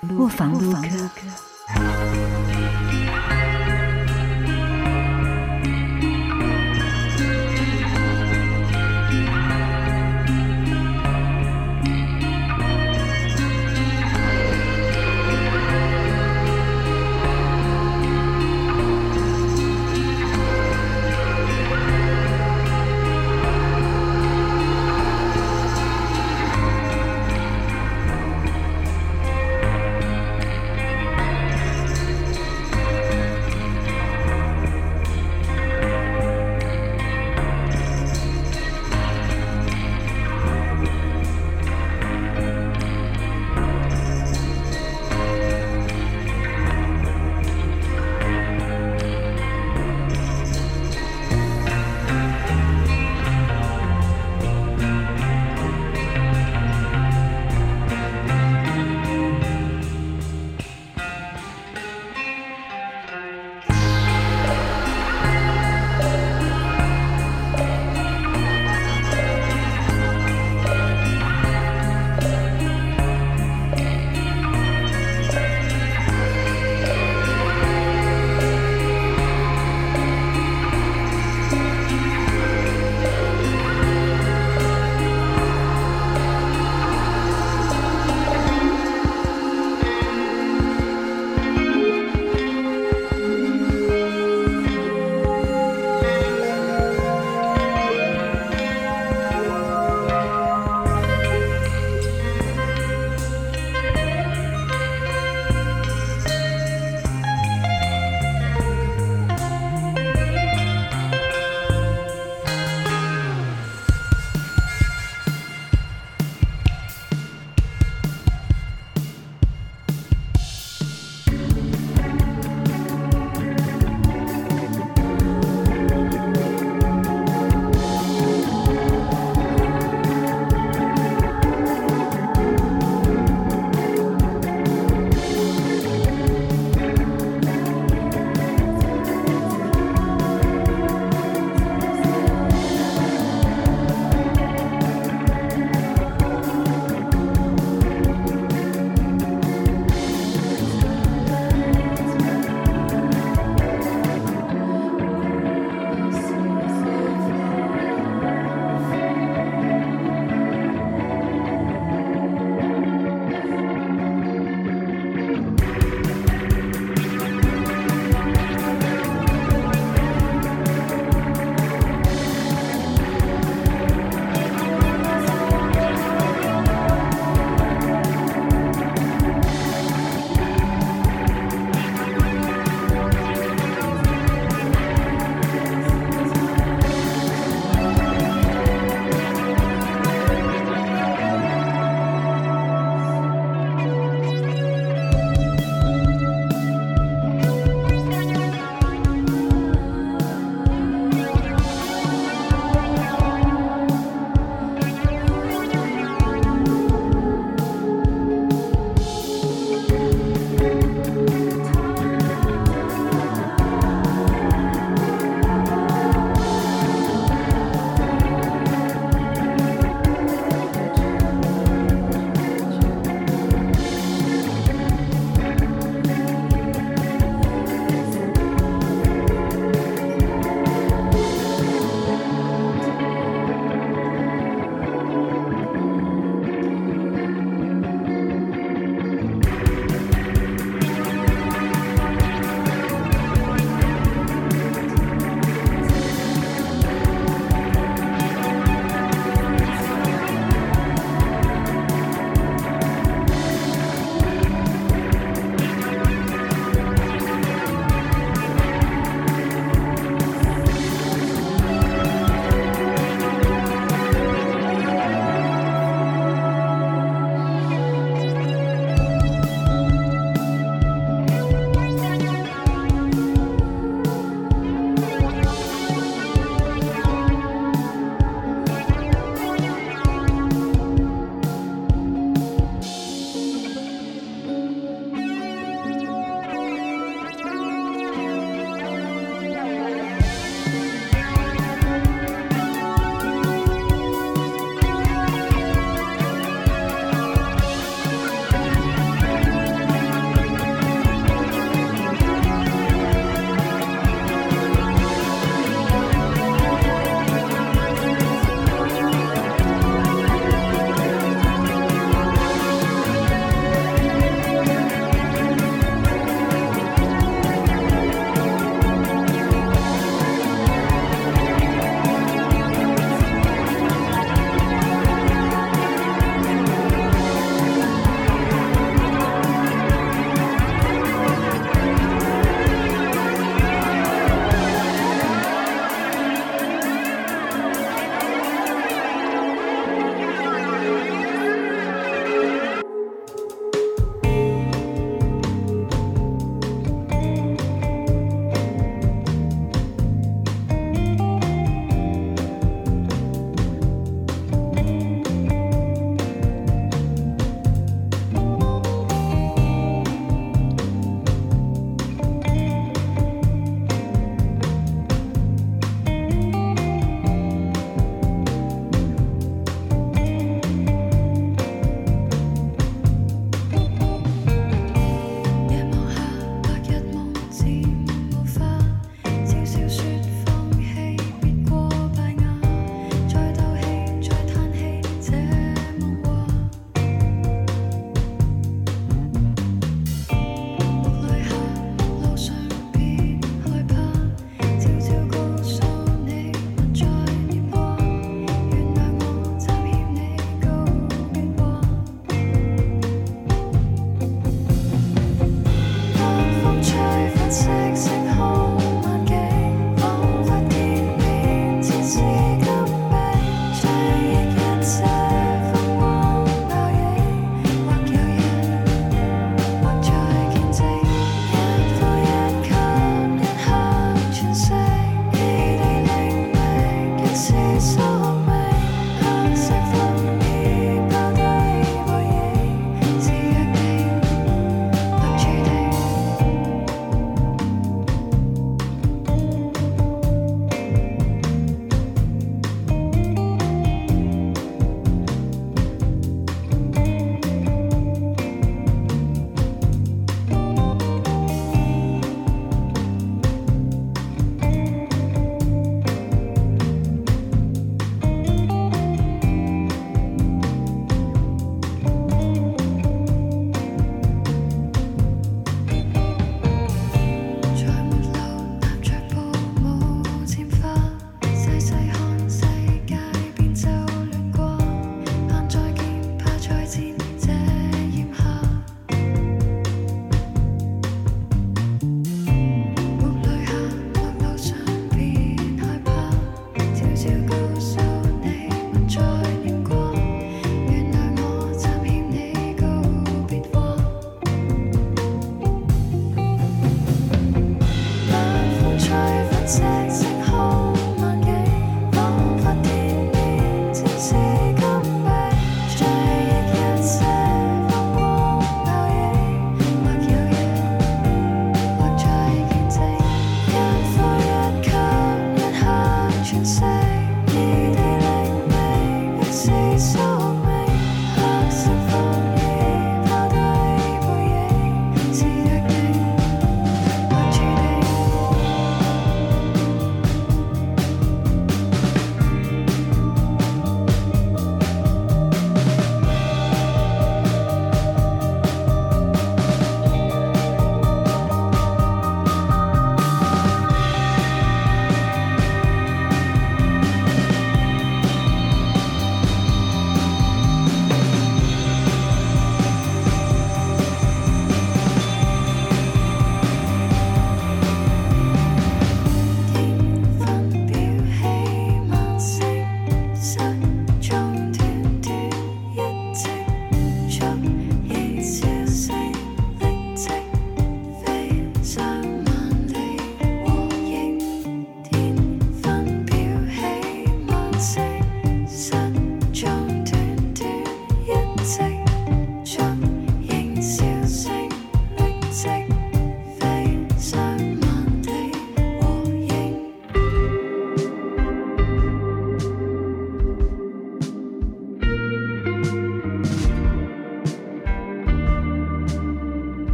不妨不妨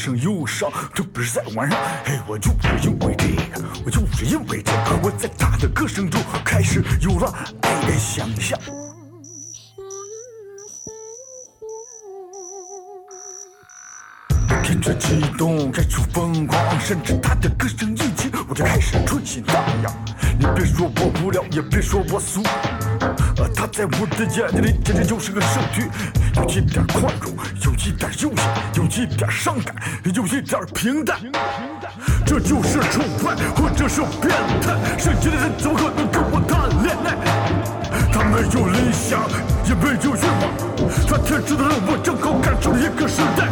声忧伤，这不是在晚上，嘿，我就是因为这个，我就是因为这个，我在他的歌声中开始有了爱的想象。听着激动，开始疯狂，甚至他的歌声一起，我就开始春心荡漾。你别说我无聊，也别说我俗，他在我的眼睛里简直就是个圣女，有一点宽容，有一点悠闲，有一点伤感，有一点平淡。这就是崇拜，或者是变态。圣洁的人怎么可能跟我谈恋爱？他没有理想，也没有愿望，他天真的让我正好赶上了一个时代。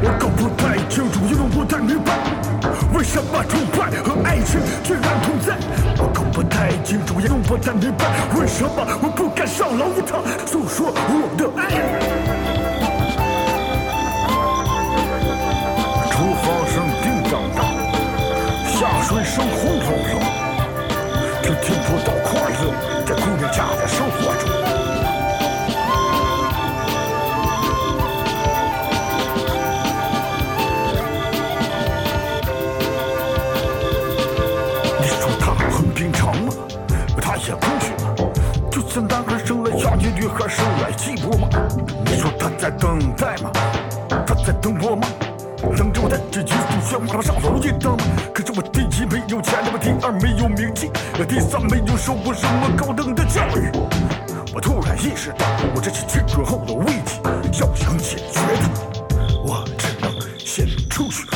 我搞不太清楚，因为不太明白，为什么崇拜和爱情居然同在。我搞不太清楚，也不太明白，为什么我不敢上楼一趟诉说我的爱。厨房声叮当当，下水声轰隆隆，这听不到快乐，在姑娘家的生活中。男孩生了下雨，女孩生来寂寞吗？你说他在等待吗？他在等我吗？等着我带着一束鲜花上楼一趟吗？可是我第一没有钱，第二没有名气，第三没有受过什么高等的教育。我突然意识到，我这是青春后的危机，要想解决它，我只能先出去。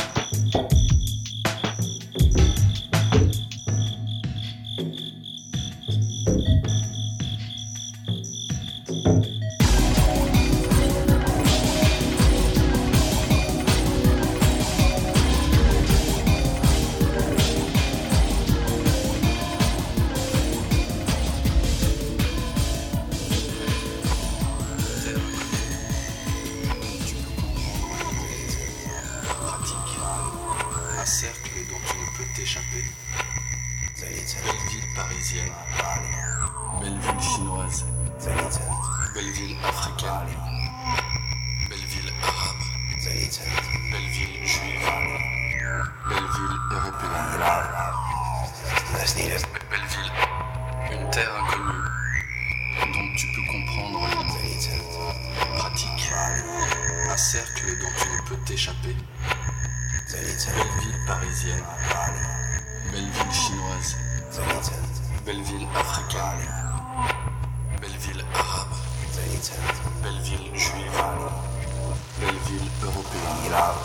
Belgien de European Lab.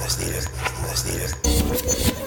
Let's do. Let's do.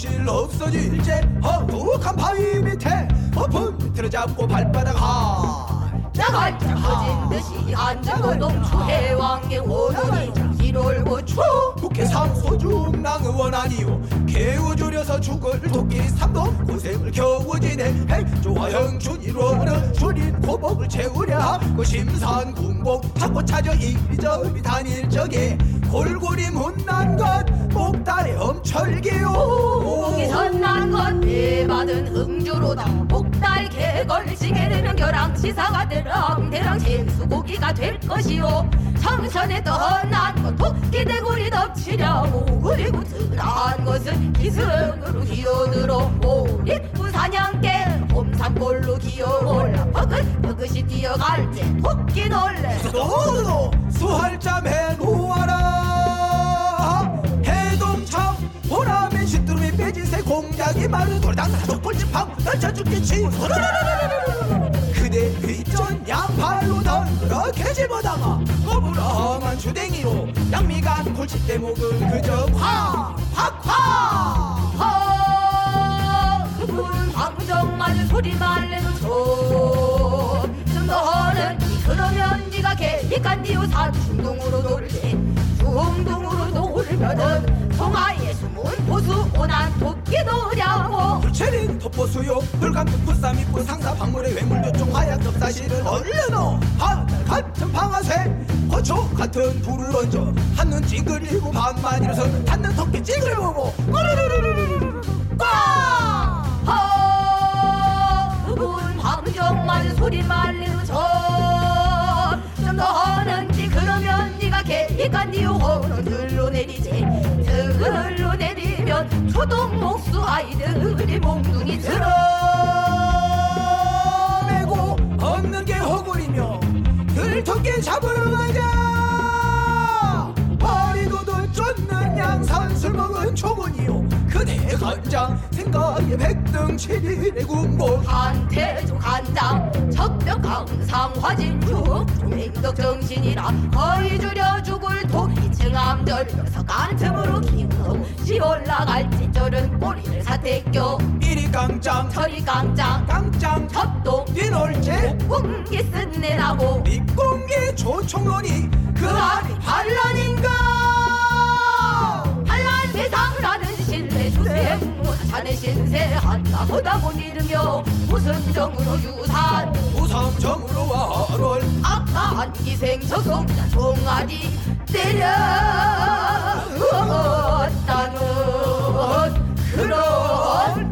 하초 목실 없어질지 허무한 바위 밑에 허풍 밑을 잡고 발바닥 하. 나갈 자 커진 듯이 안정노동 추해 왕의 원혼이 기롤 고추. 국회 상소중랑 의원 아니요 개우 줄여서 죽을 도끼 삼도 고생을 겨우 지내. 행조와 형준이로는 줄인 고복을 채우려 하고 심산 군복 타고 찾아 이리저리 다닐 적에 골골이 못난 것 목달에 엄철기요 목이 선난 건내 받은 흥주로다 목달 개걸 지게되면 겨랑 시사가 대랑 대랑 생수고기가 될 것이요 청천에 떠난 것 토끼 대구리 덮치려고 그리고 드러한 것은 기승으로 기어들어 오리 부사냥개 홈산골로 기어올라 버긋 버긋이 뛰어갈 때 토끼 놀래 너도 수할잠 해놓아라 공작이 마른 돌당 족불집하고 널쳐 죽겠지 그대 뒷전 양팔로 덩그렇게 집어다가 거부랑한 주댕이로 양미간 골칫 대 목은 그저 확확확 아, 그분 방정맞은 소리만 내도 좋좀 너는 그러면 네가 개니깐디오 산 중동으로 놀때 중동으로 놀면은 동아의 숨은 보수 오난 토끼 노냐고. 불체린 톱보수요. 불감도 부쌈 입고 상사 박물의 외물조총 하얀 덮사실을 얼려놓 하늘 같은 방아쇠. 거초 같은 불을 얹어 한눈 찡그리고 밤만 일어서 닿는 토끼 찡을 보고 꼬르르르르르르 꽝 아, 그분 방정맞은 소리만 내도 좋 좀 너는지 그러면 네가 개니깐디오 호는 들로 내리지. 들로 내리면 초동 목수 아이들이 몽둥이 들어. 메고 없는 게 허구리며 들토끼 잡으러 가자. 머리도도 쫓는 양산 술 먹은 초문이요 그대 간장 생각에 백등 칠일의 군복. 한태조 간장 적벽 강상 화진죽 조맹덕 정신이라 거의 줄여 죽을 토끼 증암절 녀석 간틈으로 김없이 올라갈 찌절은 꼬리를 사태껴 이리 깡짱 저리 깡장 깡짱 접동 뒤놀제. 공기 쓴내라고. 밑공기 조총론이 그 안이 반란인가 주세 자네 신세 한나 보다 못 잃으며 무슨 정으로 유산? 우상정으로 와를 악한 기생 저속자 종아리 때렸다는 그런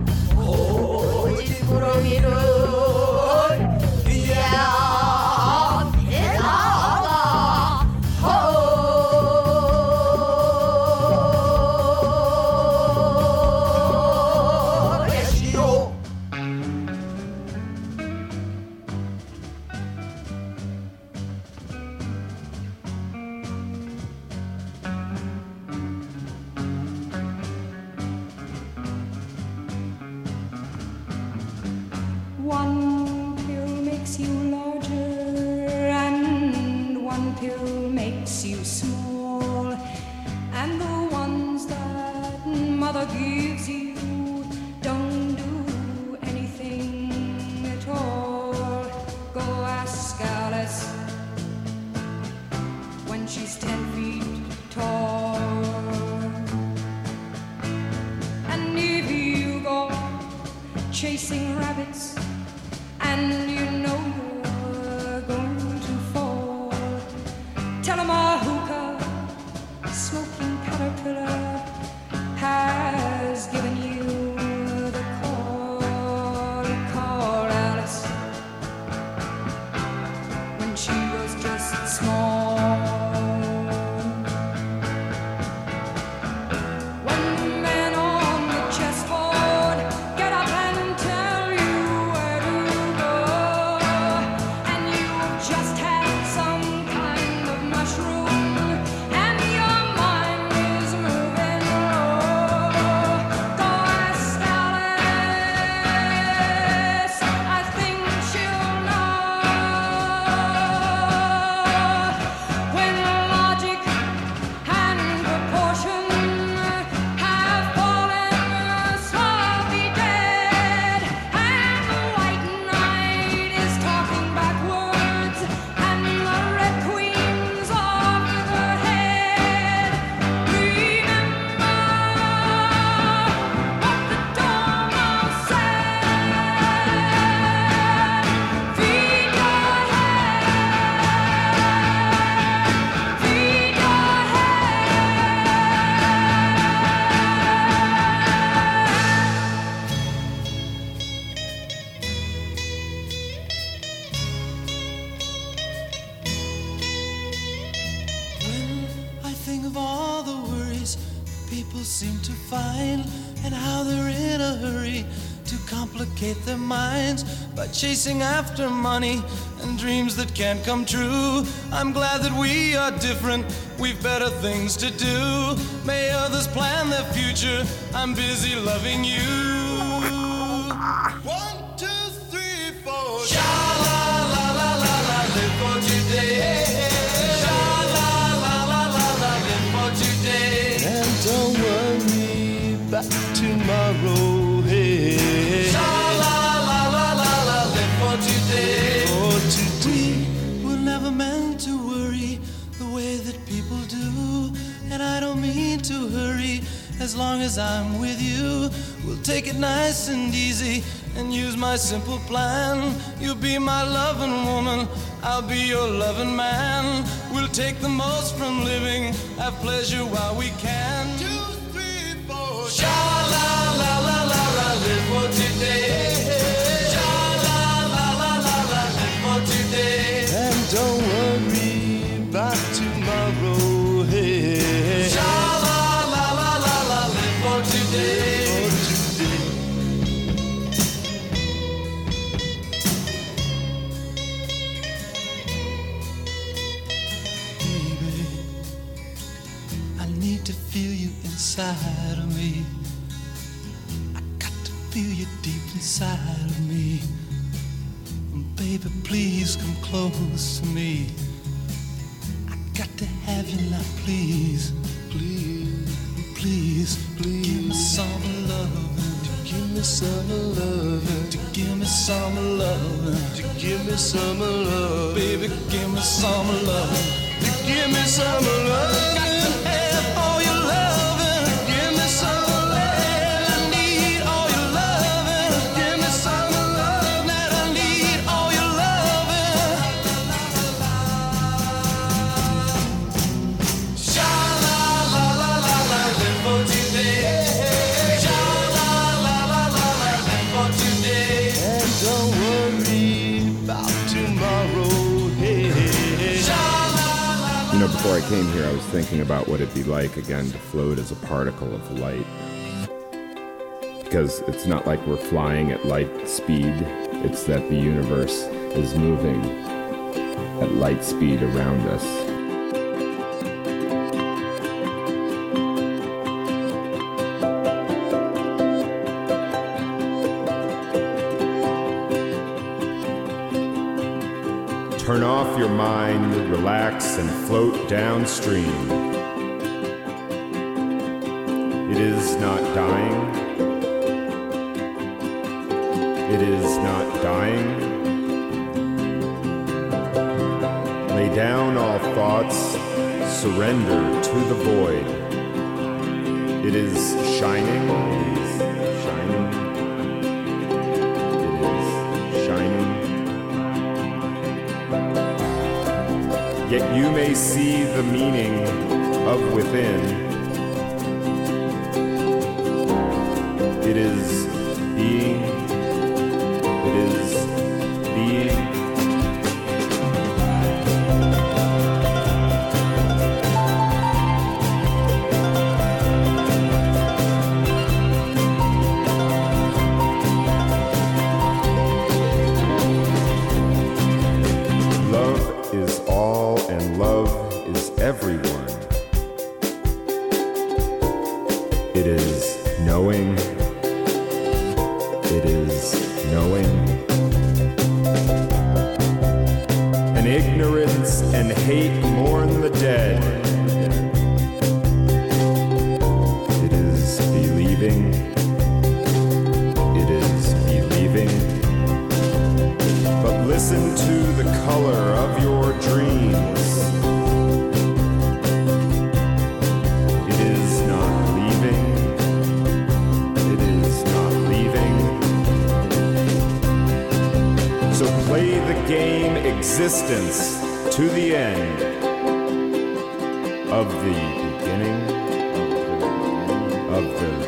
chasing after money and dreams that can't come true. I'm glad that we are different, we've better things to do. May others plan their future, I'm busy loving you. long as I'm with you. We'll take it nice and easy and use my simple plan. You'll be my loving woman, I'll be your loving man. We'll take the most from living, have pleasure while we can. about what it'd be like again to float as a particle of light. Because it's not like we're flying at light speed, it's that the universe is moving at light speed around us. Turn off your mind, relax, and float downstream. not dying. It is not dying. Lay down all thoughts, surrender to the void. It is shining. It is shining. Yet you may see the meaning of within Game existence to the end of the beginning of the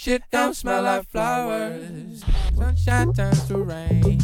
Shit don't smell like flowers. Sunshine turns to rain.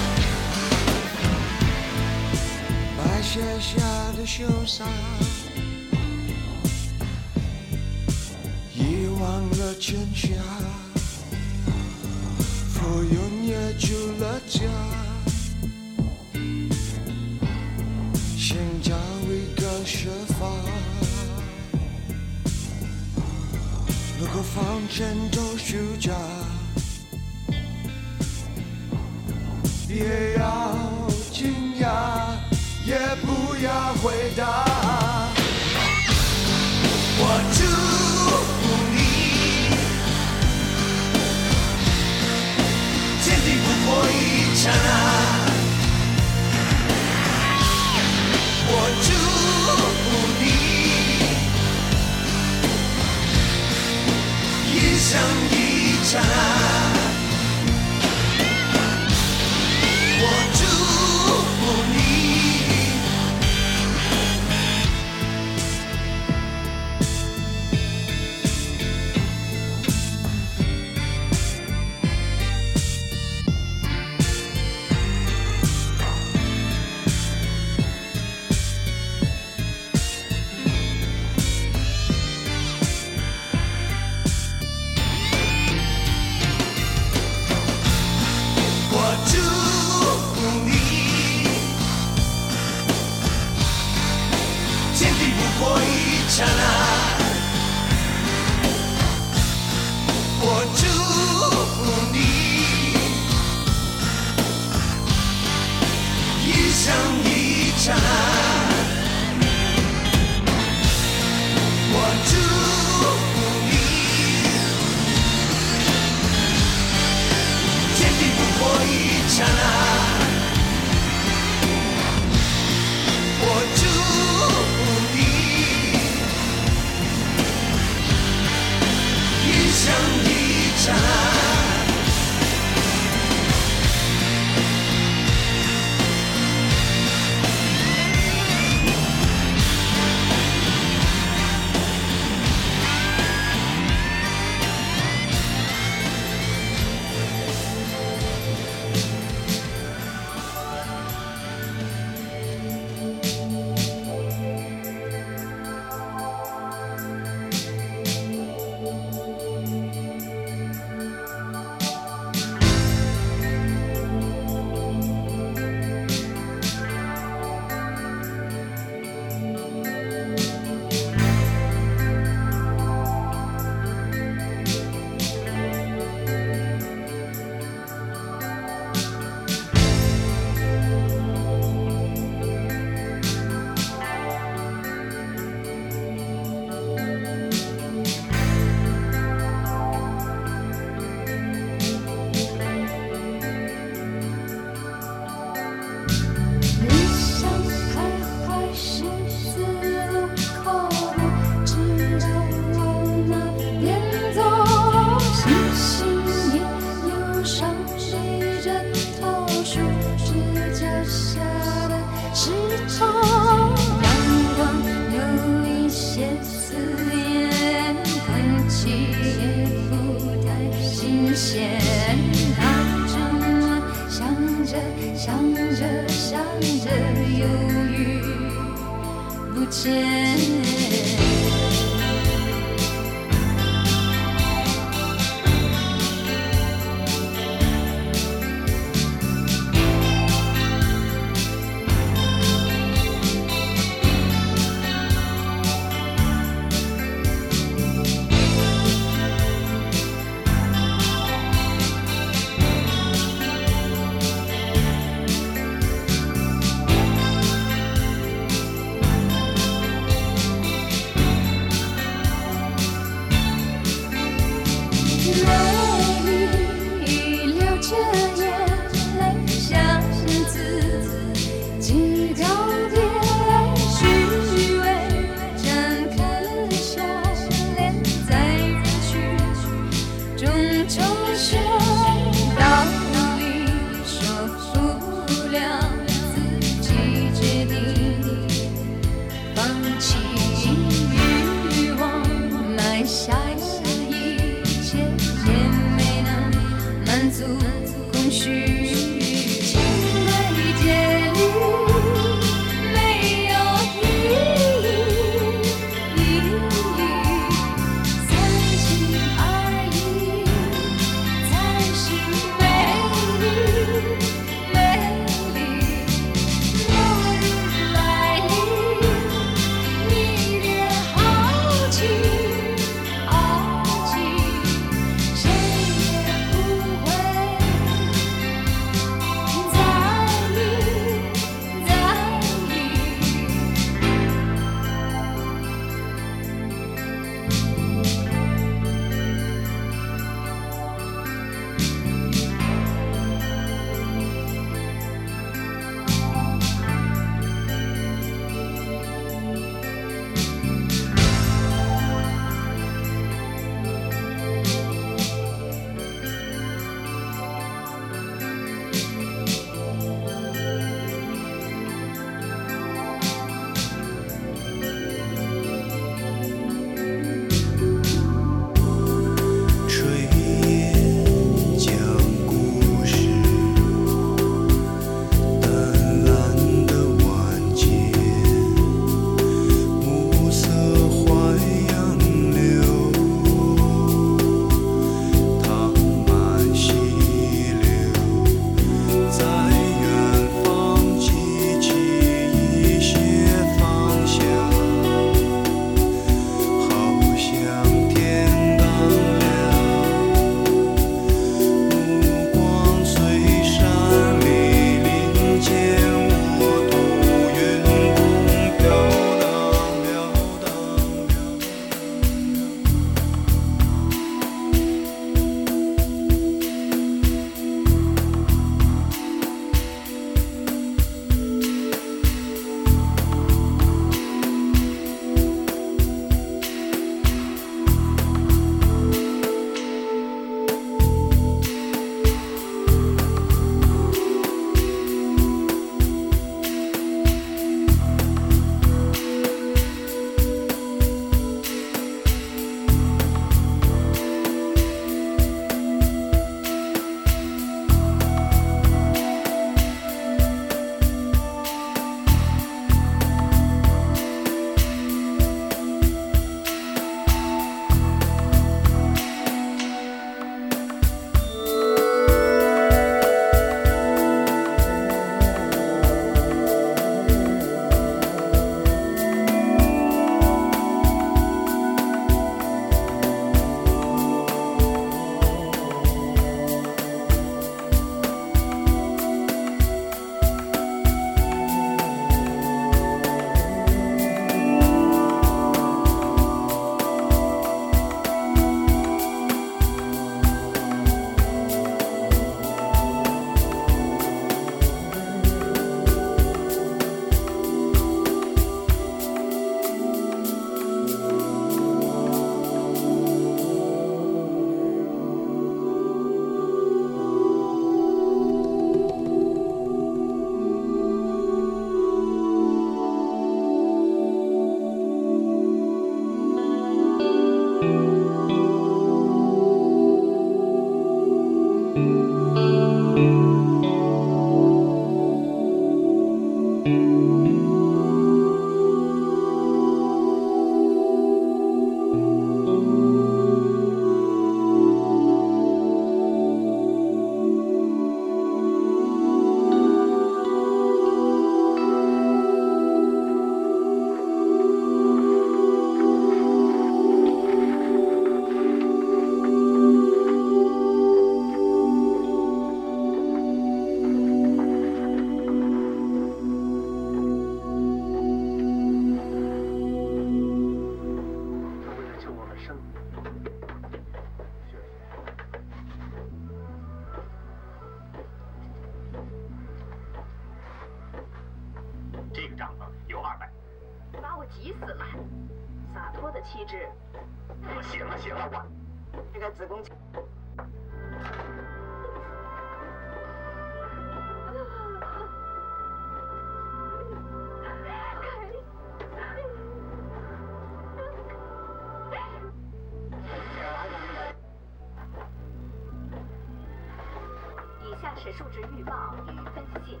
是预报与分析信息，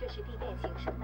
这是地面形势。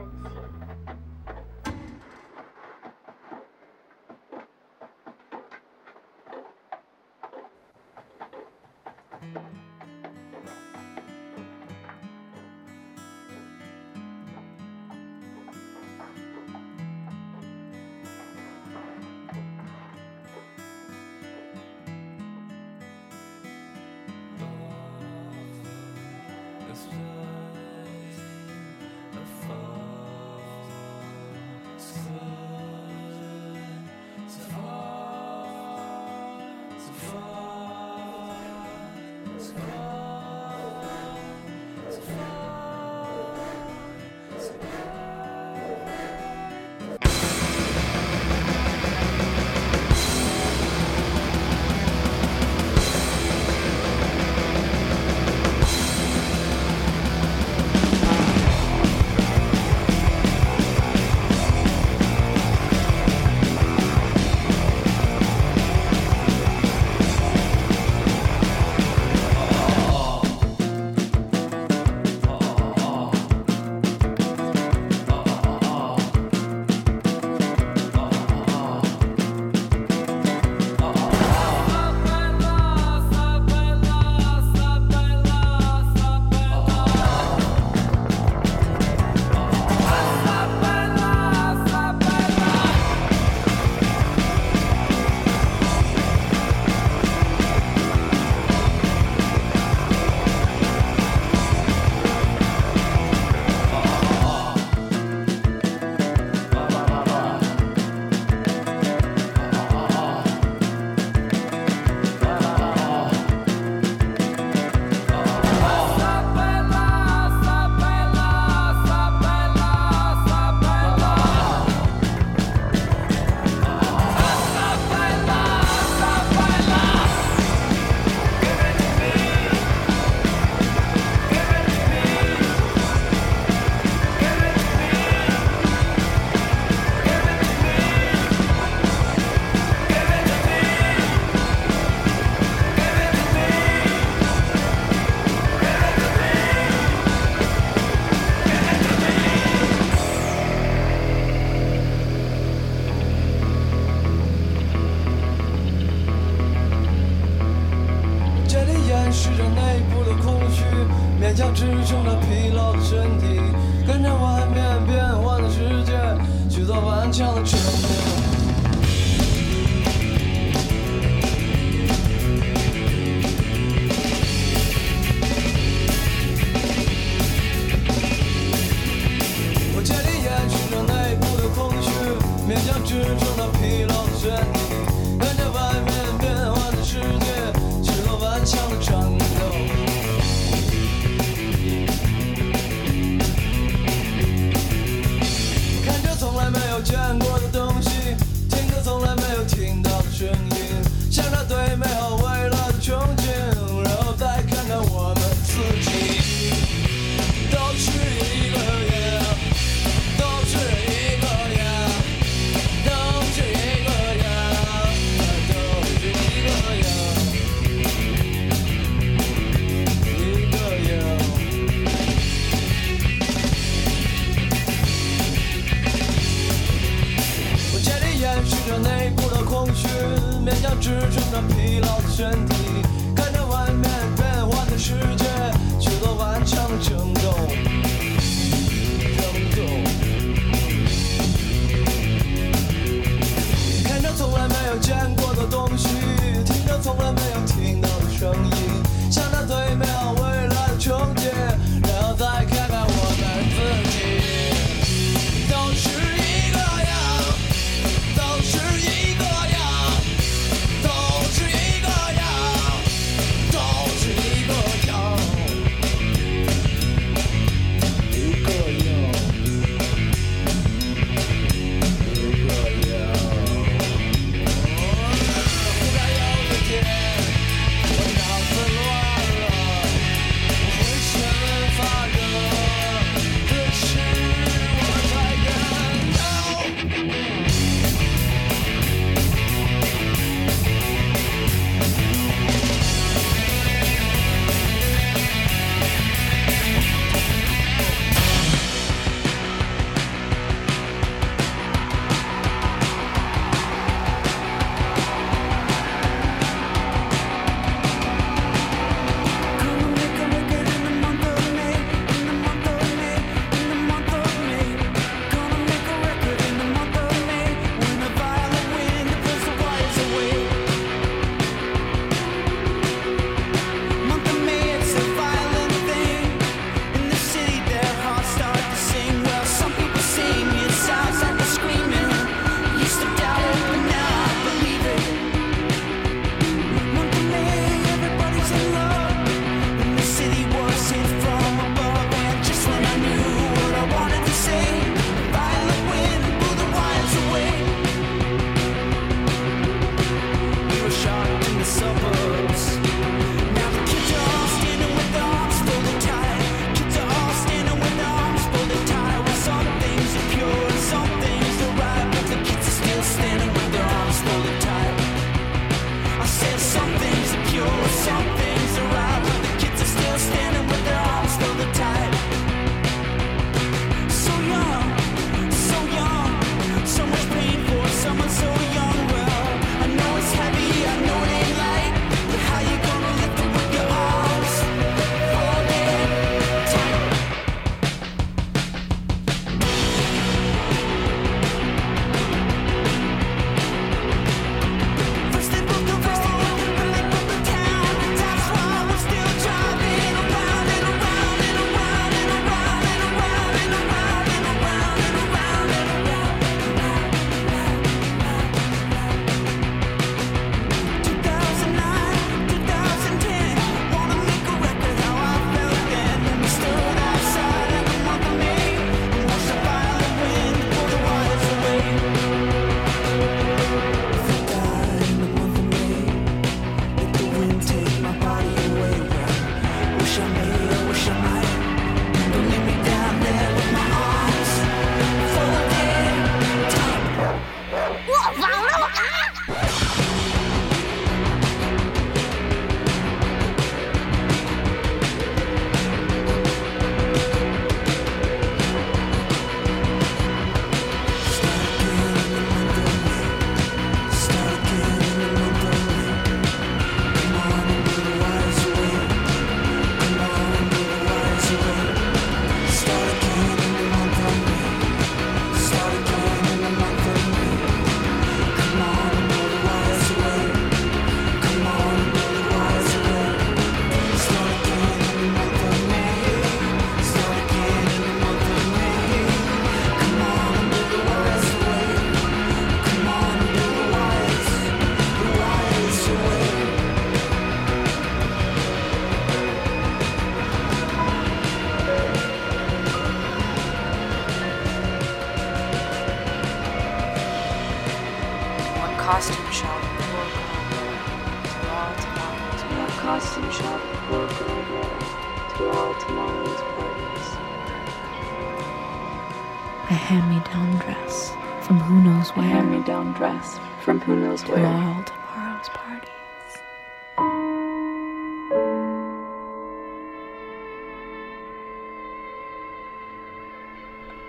hand-me-down dress from who knows where. hand-me-down dress from who knows to where. all tomorrow's parties.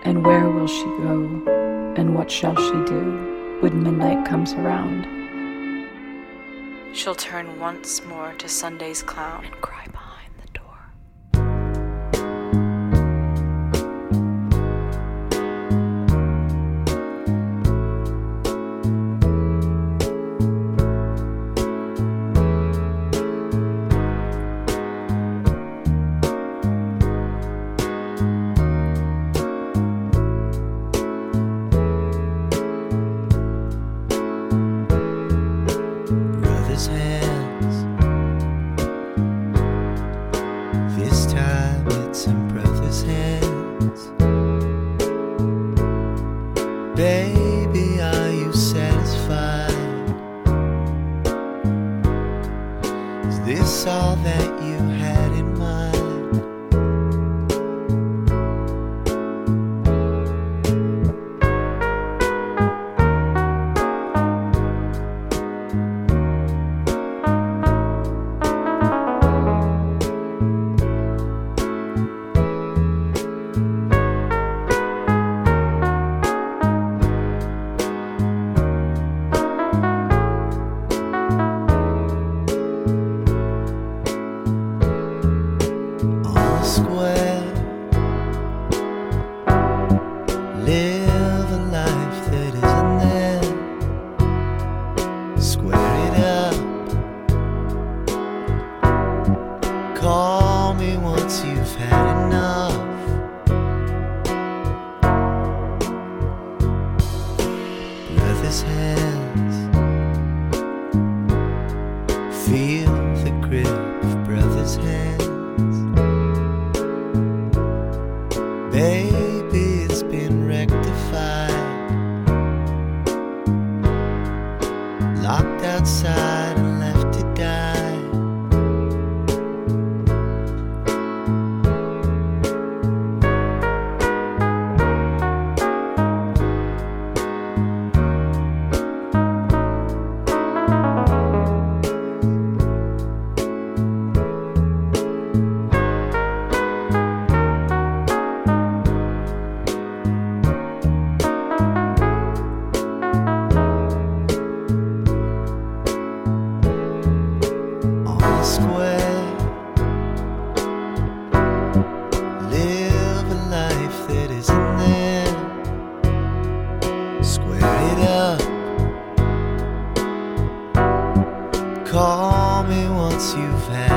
And where will she go? And what shall she do when midnight comes around? She'll turn once more to Sunday's clown and cry. chance you've had.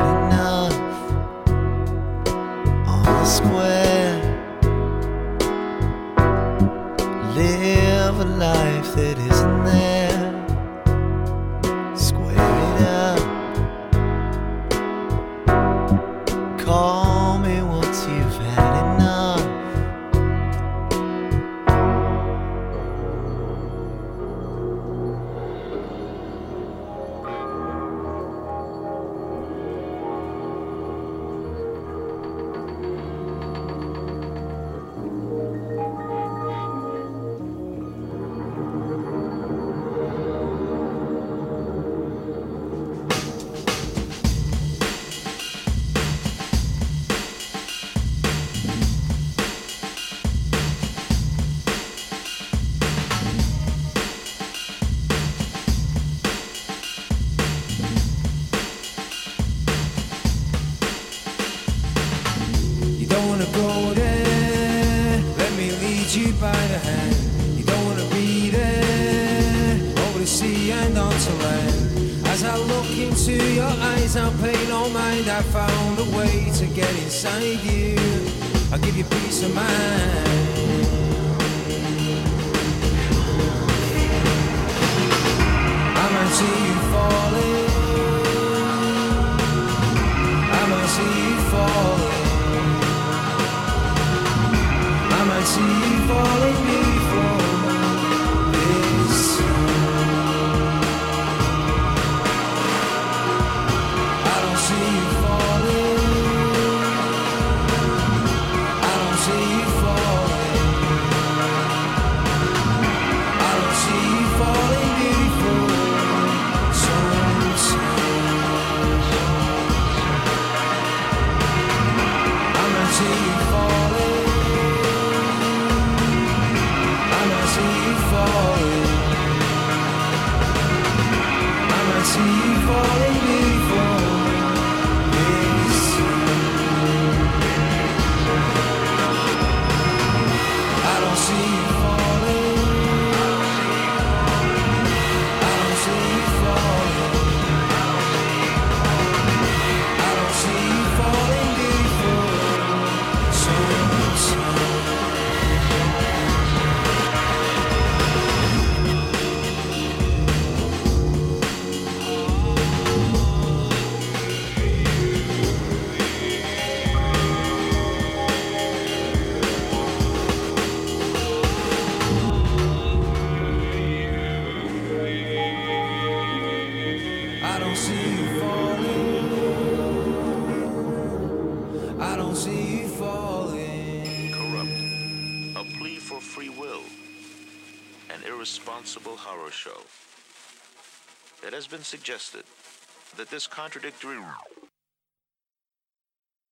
Suggested that this contradictory